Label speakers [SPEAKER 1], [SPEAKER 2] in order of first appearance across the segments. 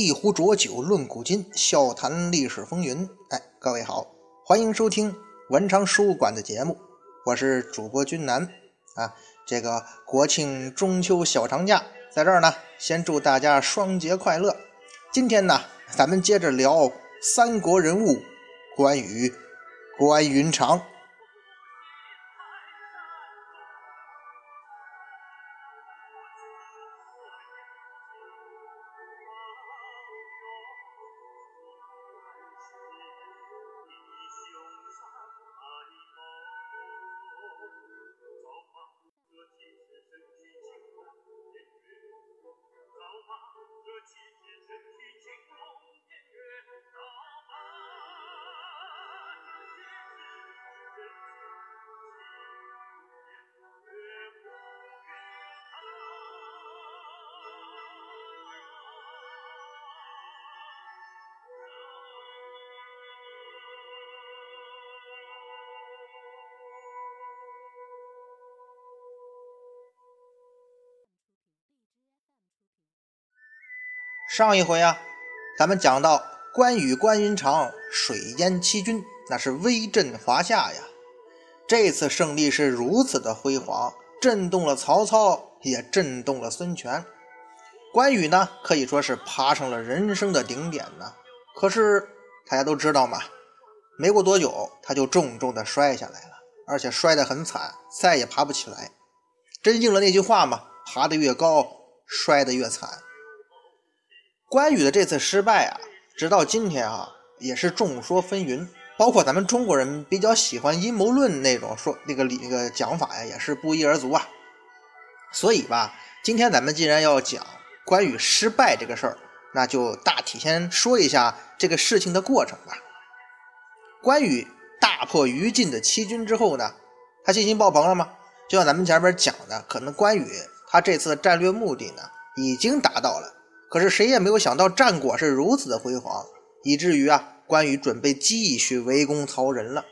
[SPEAKER 1] 一壶浊酒论古今，笑谈历史风云。哎，各位好，欢迎收听文昌书馆的节目，我是主播君南啊。这个国庆中秋小长假，在这儿呢，先祝大家双节快乐。今天呢，咱们接着聊三国人物关羽、关云长。上一回啊，咱们讲到关羽、关云长水淹七军，那是威震华夏呀。这次胜利是如此的辉煌，震动了曹操，也震动了孙权。关羽呢，可以说是爬上了人生的顶点呢。可是大家都知道嘛，没过多久他就重重的摔下来了，而且摔得很惨，再也爬不起来。真应了那句话嘛，爬得越高，摔得越惨。关羽的这次失败啊，直到今天啊，也是众说纷纭。包括咱们中国人比较喜欢阴谋论那种说那个理那个讲法呀，也是不一而足啊。所以吧，今天咱们既然要讲关羽失败这个事儿，那就大体先说一下这个事情的过程吧。关羽大破于禁的七军之后呢，他信心爆棚了吗？就像咱们前面讲的，可能关羽他这次的战略目的呢，已经达到了。可是谁也没有想到战果是如此的辉煌，以至于啊，关羽准备继续围攻曹仁了。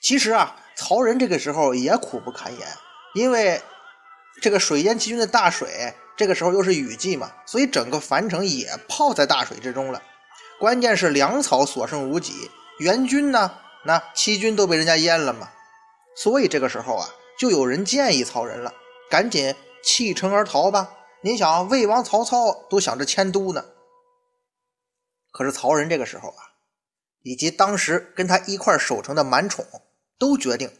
[SPEAKER 1] 其实啊，曹仁这个时候也苦不堪言，因为这个水淹七军的大水，这个时候又是雨季嘛，所以整个樊城也泡在大水之中了。关键是粮草所剩无几，援军呢，那七军都被人家淹了嘛。所以这个时候啊，就有人建议曹仁了，赶紧弃城而逃吧。您想，魏王曹操都想着迁都呢。可是曹仁这个时候啊，以及当时跟他一块守城的满宠，都决定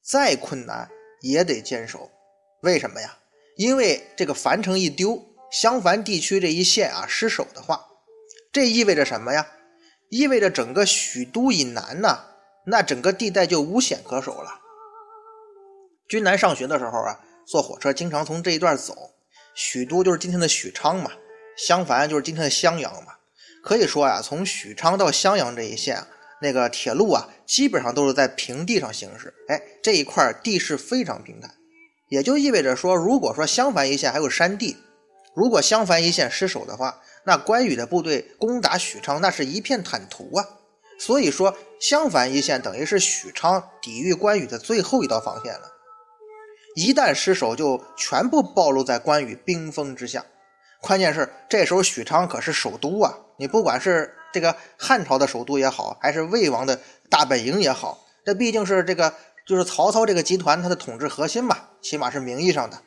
[SPEAKER 1] 再困难也得坚守。为什么呀？因为这个樊城一丢，襄樊地区这一线啊失守的话，这意味着什么呀？意味着整个许都以南呢，那整个地带就无险可守了。军南上学的时候啊，坐火车经常从这一段走。许都就是今天的许昌嘛，襄樊就是今天的襄阳嘛。可以说呀，从许昌到襄阳这一线，那个铁路啊，基本上都是在平地上行驶。哎，这一块地势非常平坦，也就意味着说，如果说襄樊一线还有山地，如果襄樊一线失守的话，那关羽的部队攻打许昌，那是一片坦途啊。所以说，襄樊一线等于是许昌抵御关羽的最后一道防线了。一旦失守，就全部暴露在关羽兵锋之下。关键是这时候许昌可是首都啊！你不管是这个汉朝的首都也好，还是魏王的大本营也好，这毕竟是这个就是曹操这个集团他的统治核心嘛，起码是名义上的。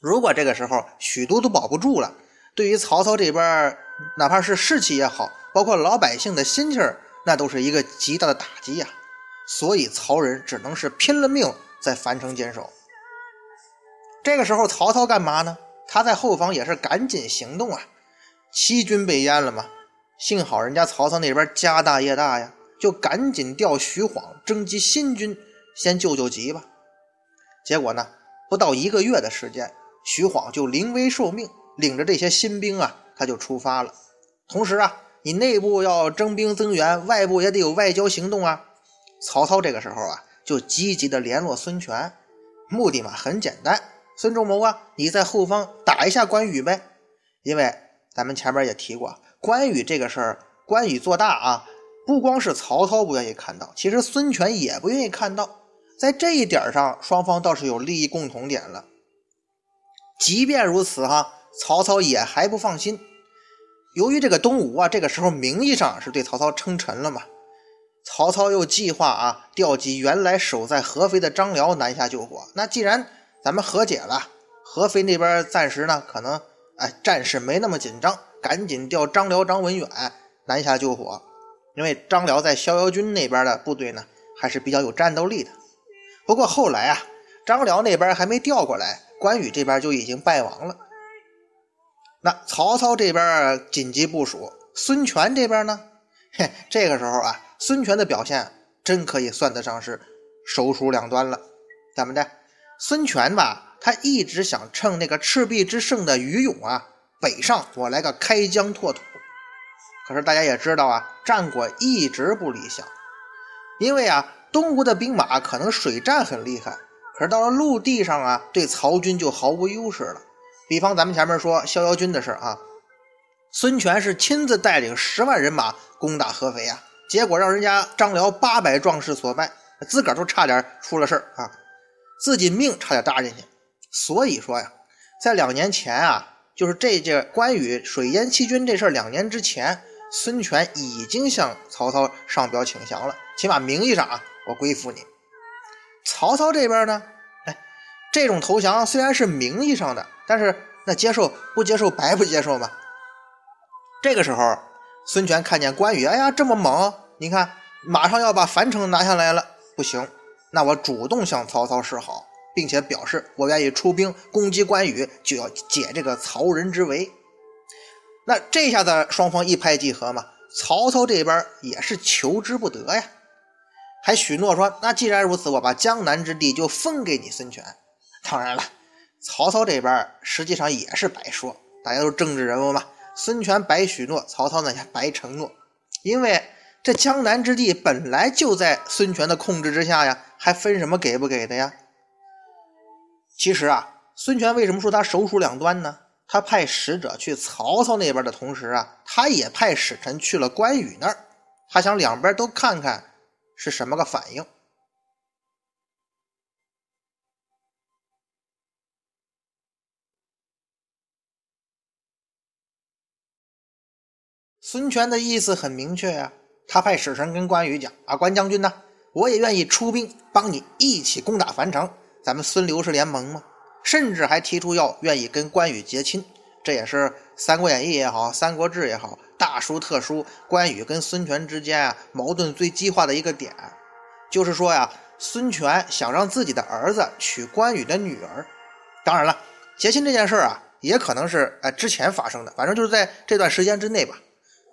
[SPEAKER 1] 如果这个时候许都都保不住了，对于曹操这边，哪怕是士气也好，包括老百姓的心气儿，那都是一个极大的打击呀。所以曹仁只能是拼了命在樊城坚守。这个时候，曹操干嘛呢？他在后方也是赶紧行动啊！七军被淹了嘛，幸好人家曹操那边家大业大呀，就赶紧调徐晃征集新军，先救救急吧。结果呢，不到一个月的时间，徐晃就临危受命，领着这些新兵啊，他就出发了。同时啊，你内部要征兵增援，外部也得有外交行动啊。曹操这个时候啊，就积极的联络孙权，目的嘛很简单。孙仲谋啊，你在后方打一下关羽呗，因为咱们前面也提过，关羽这个事儿，关羽做大啊，不光是曹操不愿意看到，其实孙权也不愿意看到。在这一点上，双方倒是有利益共同点了。即便如此哈，曹操也还不放心。由于这个东吴啊，这个时候名义上是对曹操称臣了嘛，曹操又计划啊调集原来守在合肥的张辽南下救火。那既然咱们和解了，合肥那边暂时呢可能哎战事没那么紧张，赶紧调张辽、张文远南下救火，因为张辽在逍遥军那边的部队呢还是比较有战斗力的。不过后来啊，张辽那边还没调过来，关羽这边就已经败亡了。那曹操这边紧急部署，孙权这边呢？嘿，这个时候啊，孙权的表现真可以算得上是手鼠两端了。怎么的？孙权吧，他一直想趁那个赤壁之胜的余勇啊，北上，我来个开疆拓土。可是大家也知道啊，战果一直不理想，因为啊，东吴的兵马可能水战很厉害，可是到了陆地上啊，对曹军就毫无优势了。比方咱们前面说逍遥军的事啊，孙权是亲自带领十万人马攻打合肥啊，结果让人家张辽八百壮士所败，自个儿都差点出了事儿啊，自己命差点搭进去。所以说呀，在两年前啊，就是这届关羽水淹七军这事两年之前，孙权已经向曹操上表请降了，起码名义上啊，我归附你。曹操这边呢，哎，这种投降虽然是名义上的。但是那接受不接受白不接受嘛？这个时候，孙权看见关羽，哎呀这么猛，你看马上要把樊城拿下来了，不行，那我主动向曹操示好，并且表示我愿意出兵攻击关羽，就要解这个曹仁之围。那这下子双方一拍即合嘛，曹操这边也是求之不得呀，还许诺说，那既然如此，我把江南之地就分给你孙权。当然了。曹操这边实际上也是白说，大家都是政治人物嘛。孙权白许诺，曹操呢也白承诺，因为这江南之地本来就在孙权的控制之下呀，还分什么给不给的呀？其实啊，孙权为什么说他手鼠两端呢？他派使者去曹操那边的同时啊，他也派使臣去了关羽那儿，他想两边都看看是什么个反应。孙权的意思很明确呀，他派使臣跟关羽讲：“啊，关将军呢，我也愿意出兵帮你一起攻打樊城，咱们孙刘是联盟嘛。”甚至还提出要愿意跟关羽结亲。这也是《三国演义》也好，《三国志》也好，大书特书关羽跟孙权之间啊矛盾最激化的一个点，就是说呀，孙权想让自己的儿子娶关羽的女儿。当然了，结亲这件事儿啊，也可能是哎之前发生的，反正就是在这段时间之内吧。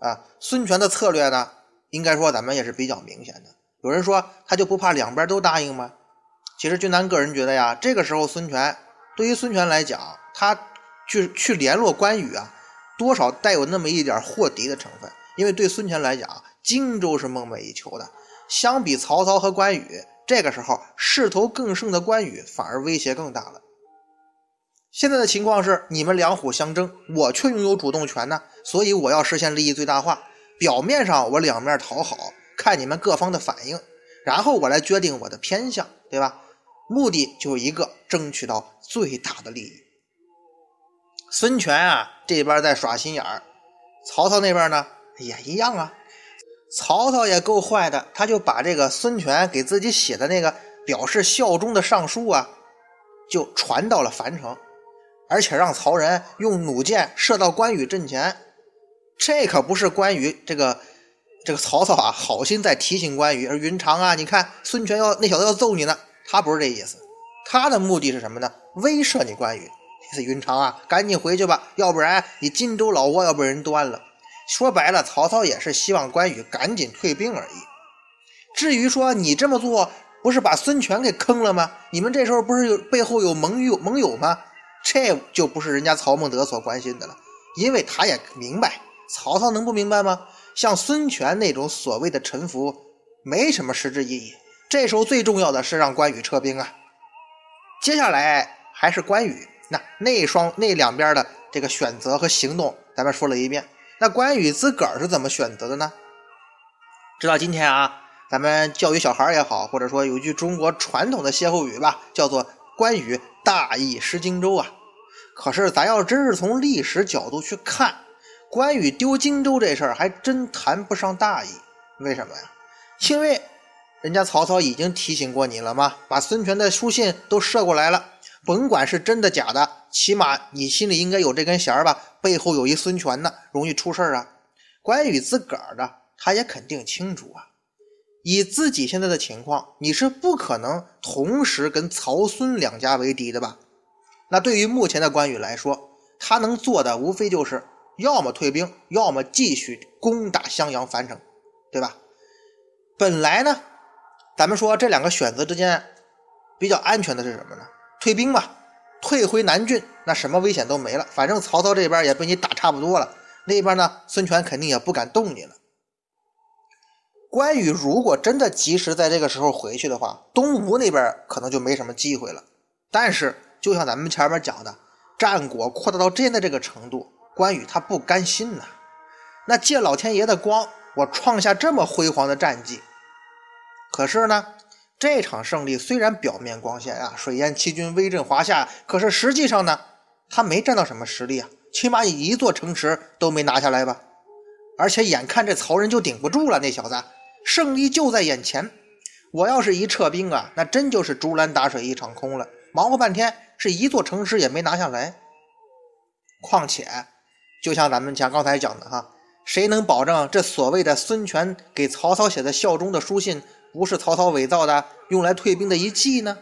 [SPEAKER 1] 啊，孙权的策略呢，应该说咱们也是比较明显的。有人说他就不怕两边都答应吗？其实君南个人觉得呀，这个时候孙权对于孙权来讲，他去去联络关羽啊，多少带有那么一点祸敌的成分。因为对孙权来讲，荆州是梦寐以求的。相比曹操和关羽，这个时候势头更盛的关羽反而威胁更大了。现在的情况是，你们两虎相争，我却拥有主动权呢，所以我要实现利益最大化。表面上我两面讨好，看你们各方的反应，然后我来决定我的偏向，对吧？目的就一个，争取到最大的利益。孙权啊，这边在耍心眼儿，曹操那边呢也一样啊。曹操也够坏的，他就把这个孙权给自己写的那个表示效忠的上书啊，就传到了樊城。而且让曹仁用弩箭射到关羽阵前，这可不是关羽这个这个曹操啊，好心在提醒关羽，而云长啊，你看孙权要那小子要揍你呢，他不是这意思，他的目的是什么呢？威慑你关羽，意思云长啊，赶紧回去吧，要不然你荆州老窝要被人端了。说白了，曹操也是希望关羽赶紧退兵而已。至于说你这么做不是把孙权给坑了吗？你们这时候不是有背后有盟友盟友吗？这就不是人家曹孟德所关心的了，因为他也明白，曹操能不明白吗？像孙权那种所谓的臣服，没什么实质意义。这时候最重要的是让关羽撤兵啊。接下来还是关羽，那那双那两边的这个选择和行动，咱们说了一遍。那关羽自个儿是怎么选择的呢？直到今天啊，咱们教育小孩也好，或者说有一句中国传统的歇后语吧，叫做。关羽大意失荆州啊！可是咱要真是从历史角度去看，关羽丢荆州这事儿还真谈不上大意。为什么呀？因为人家曹操已经提醒过你了吗？把孙权的书信都射过来了，甭管是真的假的，起码你心里应该有这根弦儿吧？背后有一孙权呢，容易出事儿啊。关羽自个儿的，他也肯定清楚啊。以自己现在的情况，你是不可能同时跟曹孙两家为敌的吧？那对于目前的关羽来说，他能做的无非就是要么退兵，要么继续攻打襄阳樊城，对吧？本来呢，咱们说这两个选择之间比较安全的是什么呢？退兵吧，退回南郡，那什么危险都没了。反正曹操这边也被你打差不多了，那边呢，孙权肯定也不敢动你了。关羽如果真的及时在这个时候回去的话，东吴那边可能就没什么机会了。但是，就像咱们前面讲的，战果扩大到现在这个程度，关羽他不甘心呐。那借老天爷的光，我创下这么辉煌的战绩。可是呢，这场胜利虽然表面光鲜啊，水淹七军，威震华夏，可是实际上呢，他没占到什么实力啊，起码一座城池都没拿下来吧。而且眼看这曹仁就顶不住了，那小子。胜利就在眼前，我要是一撤兵啊，那真就是竹篮打水一场空了。忙活半天，是一座城池也没拿下来。况且，就像咱们讲刚才讲的哈，谁能保证这所谓的孙权给曹操写的效忠的书信，不是曹操伪造的，用来退兵的一计呢？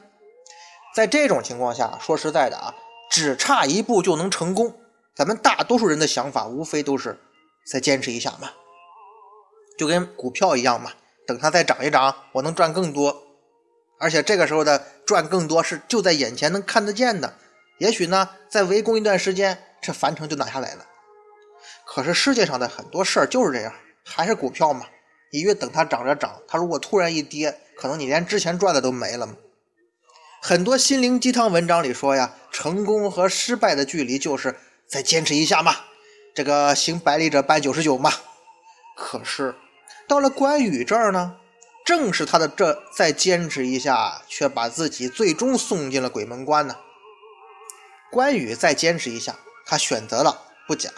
[SPEAKER 1] 在这种情况下，说实在的啊，只差一步就能成功。咱们大多数人的想法，无非都是再坚持一下嘛。就跟股票一样嘛，等它再涨一涨，我能赚更多。而且这个时候的赚更多是就在眼前能看得见的。也许呢，再围攻一段时间，这樊城就拿下来了。可是世界上的很多事儿就是这样，还是股票嘛。你越等它涨着涨，它如果突然一跌，可能你连之前赚的都没了嘛。很多心灵鸡汤文章里说呀，成功和失败的距离就是再坚持一下嘛，这个行百里者半九十九嘛。可是。到了关羽这儿呢，正是他的这再坚持一下，却把自己最终送进了鬼门关呢。关羽再坚持一下，他选择了不假，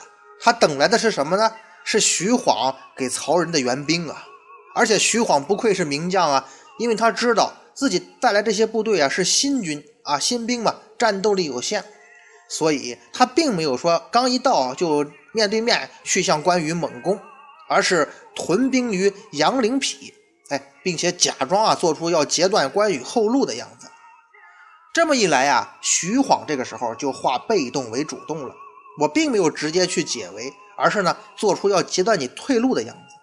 [SPEAKER 1] 他等来的是什么呢？是徐晃给曹仁的援兵啊！而且徐晃不愧是名将啊，因为他知道自己带来这些部队啊是新军啊，新兵嘛，战斗力有限，所以他并没有说刚一到就面对面去向关羽猛攻。而是屯兵于杨陵陂，哎，并且假装啊做出要截断关羽后路的样子。这么一来啊，徐晃这个时候就化被动为主动了。我并没有直接去解围，而是呢做出要截断你退路的样子。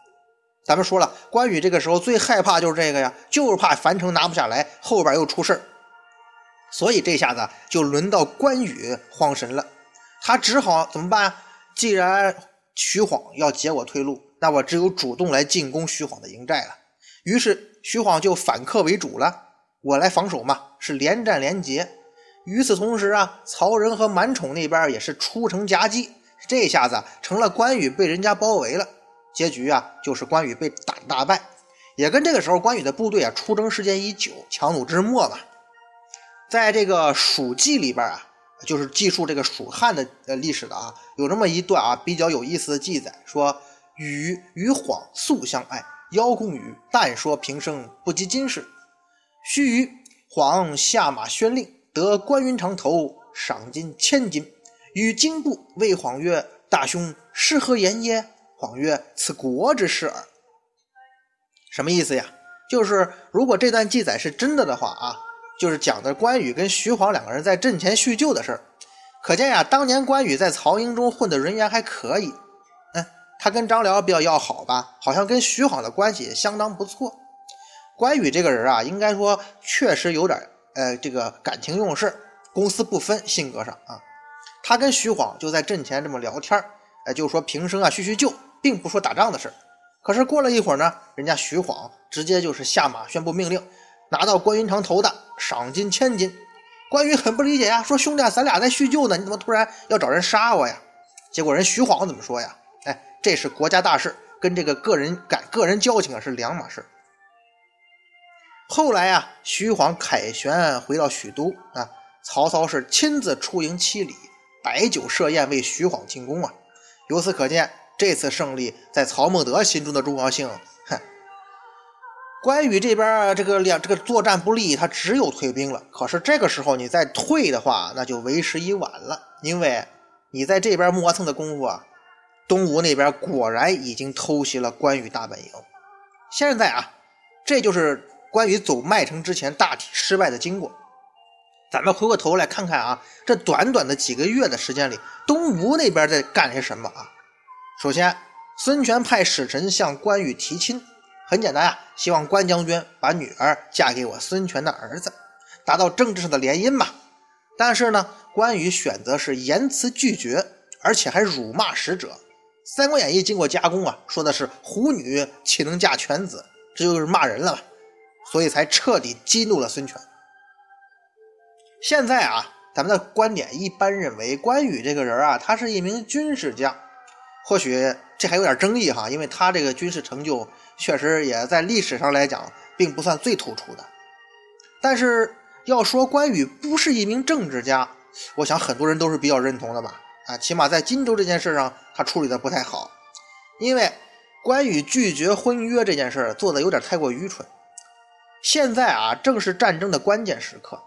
[SPEAKER 1] 咱们说了，关羽这个时候最害怕就是这个呀，就是怕樊城拿不下来，后边又出事所以这下子就轮到关羽慌神了，他只好怎么办？既然徐晃要截我退路。那我只有主动来进攻徐晃的营寨了。于是徐晃就反客为主了，我来防守嘛，是连战连捷。与此同时啊，曹仁和满宠那边也是出城夹击，这下子成了关羽被人家包围了。结局啊，就是关羽被打大败，也跟这个时候关羽的部队啊出征时间已久，强弩之末嘛。在这个《蜀记》里边啊，就是记述这个蜀汉的呃历史的啊，有这么一段啊比较有意思的记载，说。羽与晃素相爱，邀功羽，但说平生不及今事。须臾，晃下马宣令，得关云长头，赏金千金。与金部谓晃曰：“大兄是何言耶？”晃曰：“此国之事耳。”什么意思呀？就是如果这段记载是真的的话啊，就是讲的关羽跟徐晃两个人在阵前叙旧的事儿。可见呀，当年关羽在曹营中混的人缘还可以。嗯他跟张辽比较要好吧，好像跟徐晃的关系相当不错。关羽这个人啊，应该说确实有点呃，这个感情用事，公私不分，性格上啊。他跟徐晃就在阵前这么聊天哎，就说平生啊叙叙旧，并不说打仗的事可是过了一会儿呢，人家徐晃直接就是下马宣布命令，拿到关云长头的赏金千金。关羽很不理解呀，说兄弟，咱俩在叙旧呢，你怎么突然要找人杀我呀？结果人徐晃怎么说呀？哎这是国家大事，跟这个个人感、个人交情啊是两码事。后来啊，徐晃凯旋回到许都啊，曹操是亲自出迎七里，摆酒设宴为徐晃庆功啊。由此可见，这次胜利在曹孟德心中的重要性，哼。关羽这边这个两这个作战不利，他只有退兵了。可是这个时候你再退的话，那就为时已晚了，因为你在这边磨蹭的功夫啊，东吴那边果然已经偷袭了关羽大本营。现在啊，这就是关羽走麦城之前大体失败的经过。咱们回过头来看看啊，这短短的几个月的时间里，东吴那边在干些什么啊？首先，孙权派使臣向关羽提亲。很简单啊，希望关将军把女儿嫁给我孙权的儿子，达到政治上的联姻嘛。但是呢，关羽选择是言辞拒绝，而且还辱骂使者。《三国演义》经过加工啊，说的是虎女岂能嫁犬子，这就是骂人了嘛。所以才彻底激怒了孙权。现在啊，咱们的观点一般认为，关羽这个人啊，他是一名军事家，或许这还有点争议哈，因为他这个军事成就。确实也在历史上来讲，并不算最突出的。但是要说关羽不是一名政治家，我想很多人都是比较认同的吧？啊，起码在荆州这件事上，他处理的不太好。因为关羽拒绝婚约这件事做的有点太过愚蠢。现在啊，正是战争的关键时刻，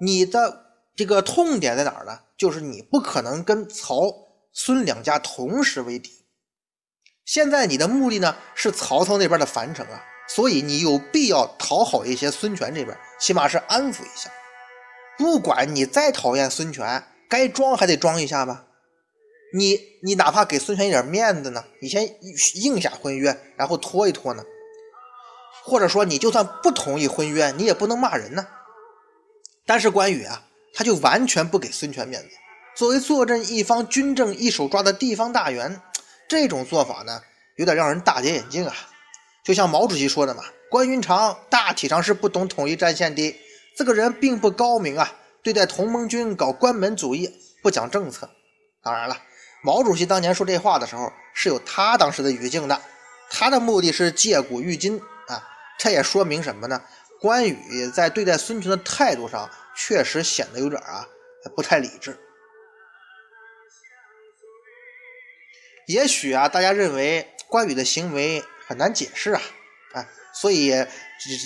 [SPEAKER 1] 你的这个痛点在哪儿呢？就是你不可能跟曹、孙两家同时为敌。现在你的目的呢是曹操那边的樊城啊，所以你有必要讨好一些孙权这边，起码是安抚一下。不管你再讨厌孙权，该装还得装一下吧。你你哪怕给孙权一点面子呢，你先应下婚约，然后拖一拖呢。或者说你就算不同意婚约，你也不能骂人呢。但是关羽啊，他就完全不给孙权面子。作为坐镇一方、军政一手抓的地方大员。这种做法呢，有点让人大跌眼镜啊！就像毛主席说的嘛，关云长大体上是不懂统一战线的，这个人并不高明啊，对待同盟军搞关门主义，不讲政策。当然了，毛主席当年说这话的时候是有他当时的语境的，他的目的是借古喻今。这也说明什么呢？关羽在对待孙权的态度上，确实显得有点啊不太理智。也许啊，大家认为关羽的行为很难解释啊，啊，所以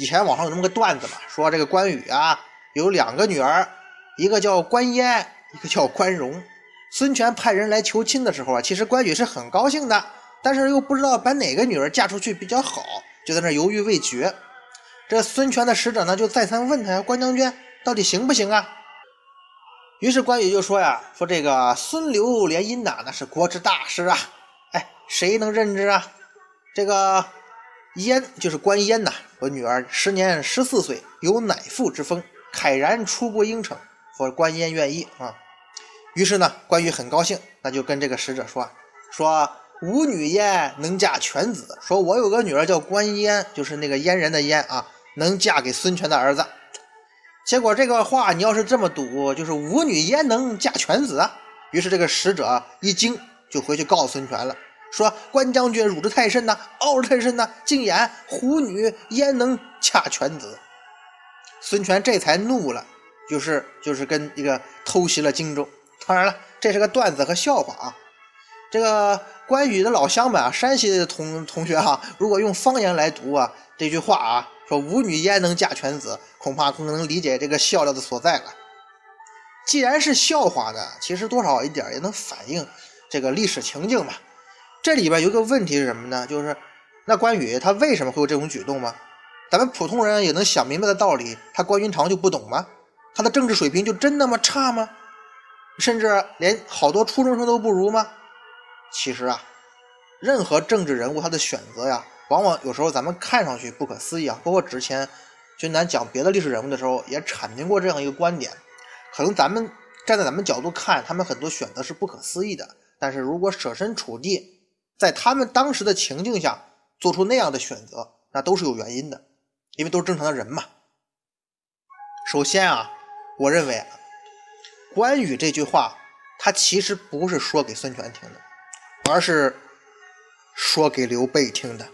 [SPEAKER 1] 以前网上有那么个段子嘛，说这个关羽啊有两个女儿，一个叫关嫣，一个叫关荣。孙权派人来求亲的时候啊，其实关羽是很高兴的，但是又不知道把哪个女儿嫁出去比较好，就在那犹豫未决。这孙权的使者呢，就再三问他呀，关将军到底行不行啊？于是关羽就说呀：“说这个孙刘联姻呐，那是国之大事啊！哎，谁能认知啊？这个燕就是关燕呐，我女儿时年十四岁，有乃父之风，慨然出不应承。说关燕愿意啊。于是呢，关羽很高兴，那就跟这个使者说：说吾女燕能嫁犬子。说我有个女儿叫关燕，就是那个燕人的燕啊，能嫁给孙权的儿子。”结果这个话你要是这么赌，就是吾女焉能嫁犬子啊？于是这个使者一惊，就回去告诉孙权了，说关将军辱之太甚呐，傲之太甚呐，竟言虎女焉能嫁犬子？孙权这才怒了，就是就是跟一个偷袭了荆州。当然了，这是个段子和笑话啊。这个关羽的老乡们啊，山西的同同学哈，如果用方言来读啊这句话啊。说吾女焉能嫁犬子？恐怕更能理解这个笑料的所在了。既然是笑话呢，其实多少一点也能反映这个历史情境嘛。这里边有个问题是什么呢？就是那关羽他为什么会有这种举动吗？咱们普通人也能想明白的道理，他关云长就不懂吗？他的政治水平就真那么差吗？甚至连好多初中生都不如吗？其实啊，任何政治人物他的选择呀。往往有时候咱们看上去不可思议啊，包括之前君南讲别的历史人物的时候也阐明过这样一个观点。可能咱们站在咱们角度看，他们很多选择是不可思议的，但是如果设身处地在他们当时的情境下做出那样的选择，那都是有原因的，因为都是正常的人嘛。首先啊，我认为关羽这句话他其实不是说给孙权听的，而是说给刘备听的。